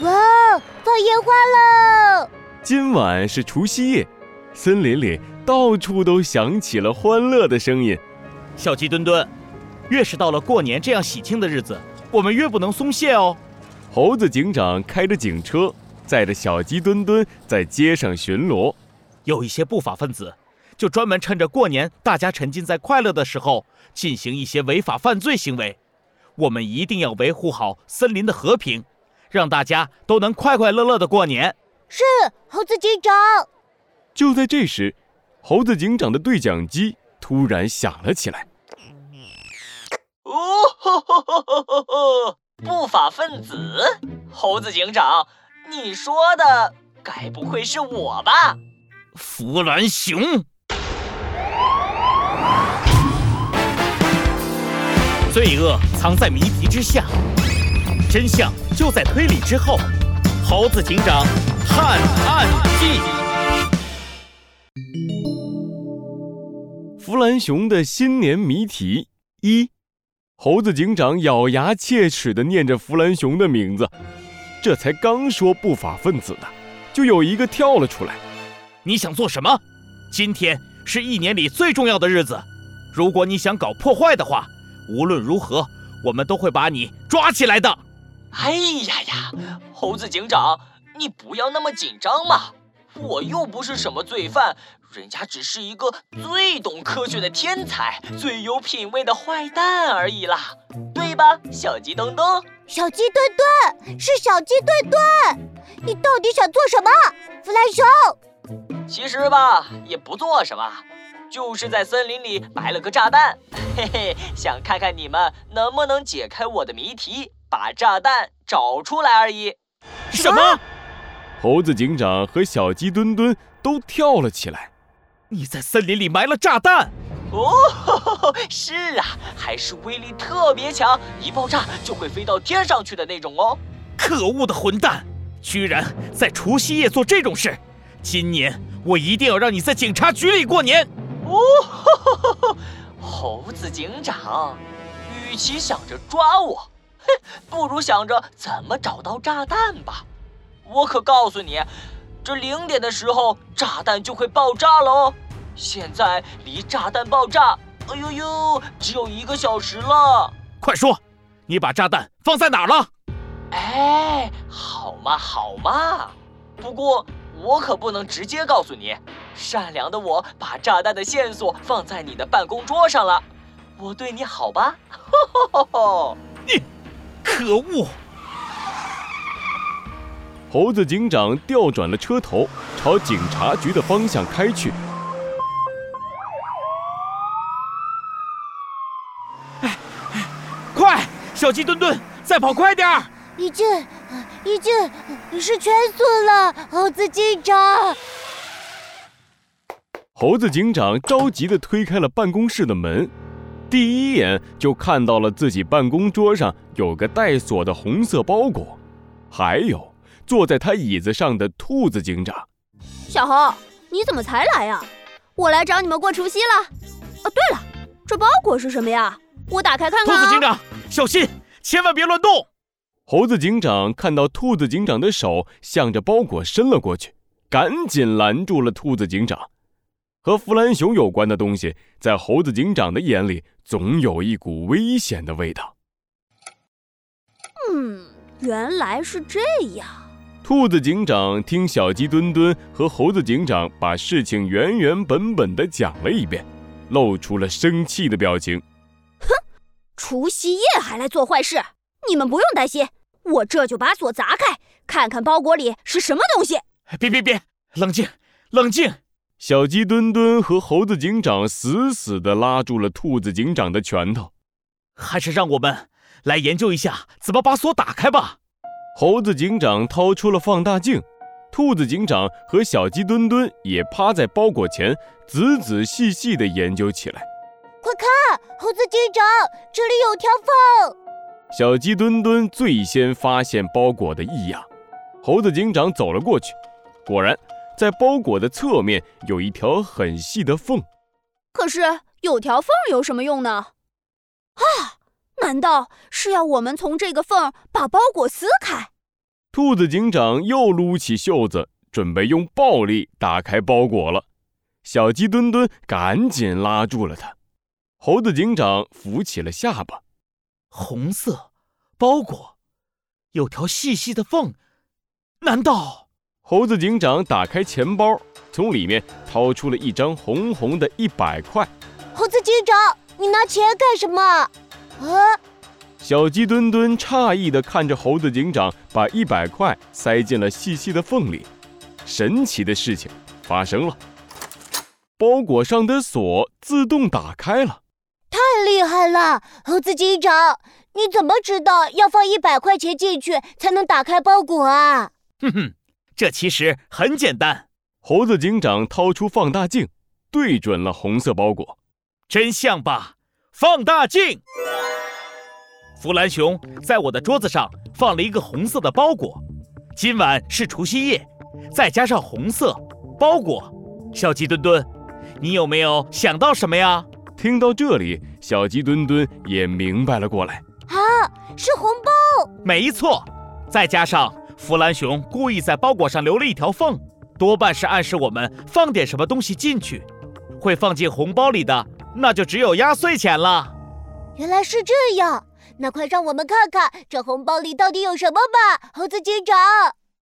哇，放烟花了！今晚是除夕夜，森林里到处都响起了欢乐的声音。小鸡墩墩，越是到了过年这样喜庆的日子，我们越不能松懈哦。猴子警长开着警车，载着小鸡墩墩在街上巡逻。有一些不法分子，就专门趁着过年大家沉浸在快乐的时候，进行一些违法犯罪行为。我们一定要维护好森林的和平，让大家都能快快乐乐的过年。是猴子警长。就在这时，猴子警长的对讲机突然响了起来。哦吼吼吼吼吼吼！不法分子，猴子警长，你说的该不会是我吧？弗兰熊，罪恶藏在谜题之下，真相就在推理之后。猴子警长探案记：弗兰熊的新年谜题一。猴子警长咬牙切齿地念着弗兰熊的名字，这才刚说不法分子呢，就有一个跳了出来。你想做什么？今天是一年里最重要的日子，如果你想搞破坏的话，无论如何，我们都会把你抓起来的。哎呀呀，猴子警长，你不要那么紧张嘛！我又不是什么罪犯，人家只是一个最懂科学的天才，最有品味的坏蛋而已啦，对吧，小鸡墩墩？小鸡墩墩是小鸡墩墩，你到底想做什么，弗兰熊？其实吧，也不做什么，就是在森林里埋了个炸弹，嘿嘿，想看看你们能不能解开我的谜题。把炸弹找出来而已。什么？猴子警长和小鸡墩墩都跳了起来。你在森林里埋了炸弹？哦，是啊，还是威力特别强，一爆炸就会飞到天上去的那种哦。可恶的混蛋，居然在除夕夜做这种事！今年我一定要让你在警察局里过年。哦，猴子警长，与其想着抓我。哼，不如想着怎么找到炸弹吧。我可告诉你，这零点的时候炸弹就会爆炸了哦。现在离炸弹爆炸，哎呦呦，只有一个小时了。快说，你把炸弹放在哪儿了？哎，好嘛好嘛，不过我可不能直接告诉你。善良的我把炸弹的线索放在你的办公桌上了。我对你好吧？吼吼吼！你。可恶！猴子警长调转了车头，朝警察局的方向开去。哎，快！小鸡墩墩，再跑快点儿！已经，已经是全速了，猴子警长。猴子警长着急的推开了办公室的门。第一眼就看到了自己办公桌上有个带锁的红色包裹，还有坐在他椅子上的兔子警长。小猴，你怎么才来呀？我来找你们过除夕了。哦，对了，这包裹是什么呀？我打开看看。兔子警长，小心，千万别乱动。猴子警长看到兔子警长的手向着包裹伸了过去，赶紧拦住了兔子警长。和弗兰熊有关的东西，在猴子警长的眼里，总有一股危险的味道。嗯，原来是这样。兔子警长听小鸡墩墩和猴子警长把事情原原本本的讲了一遍，露出了生气的表情。哼，除夕夜还来做坏事，你们不用担心，我这就把锁砸开，看看包裹里是什么东西。别别别，冷静，冷静。小鸡墩墩和猴子警长死死地拉住了兔子警长的拳头，还是让我们来研究一下怎么把锁打开吧。猴子警长掏出了放大镜，兔子警长和小鸡墩墩也趴在包裹前，仔仔细细地研究起来。快看，猴子警长，这里有条缝。小鸡墩墩最先发现包裹的异样，猴子警长走了过去，果然。在包裹的侧面有一条很细的缝，可是有条缝有什么用呢？啊，难道是要我们从这个缝把包裹撕开？兔子警长又撸起袖子，准备用暴力打开包裹了。小鸡墩墩赶紧拉住了他。猴子警长扶起了下巴。红色包裹，有条细细的缝，难道？猴子警长打开钱包，从里面掏出了一张红红的一百块。猴子警长，你拿钱干什么？啊！小鸡墩墩诧异地看着猴子警长把一百块塞进了细细的缝里。神奇的事情发生了，包裹上的锁自动打开了。太厉害了，猴子警长！你怎么知道要放一百块钱进去才能打开包裹啊？哼哼，这其实很简单。猴子警长掏出放大镜，对准了红色包裹，真相吧？放大镜。弗兰熊在我的桌子上放了一个红色的包裹，今晚是除夕夜，再加上红色包裹，小鸡墩墩，你有没有想到什么呀？听到这里，小鸡墩墩也明白了过来。啊，是红包！没错，再加上弗兰熊故意在包裹上留了一条缝，多半是暗示我们放点什么东西进去。会放进红包里的，那就只有压岁钱了。原来是这样。那快让我们看看这红包里到底有什么吧，猴子警长。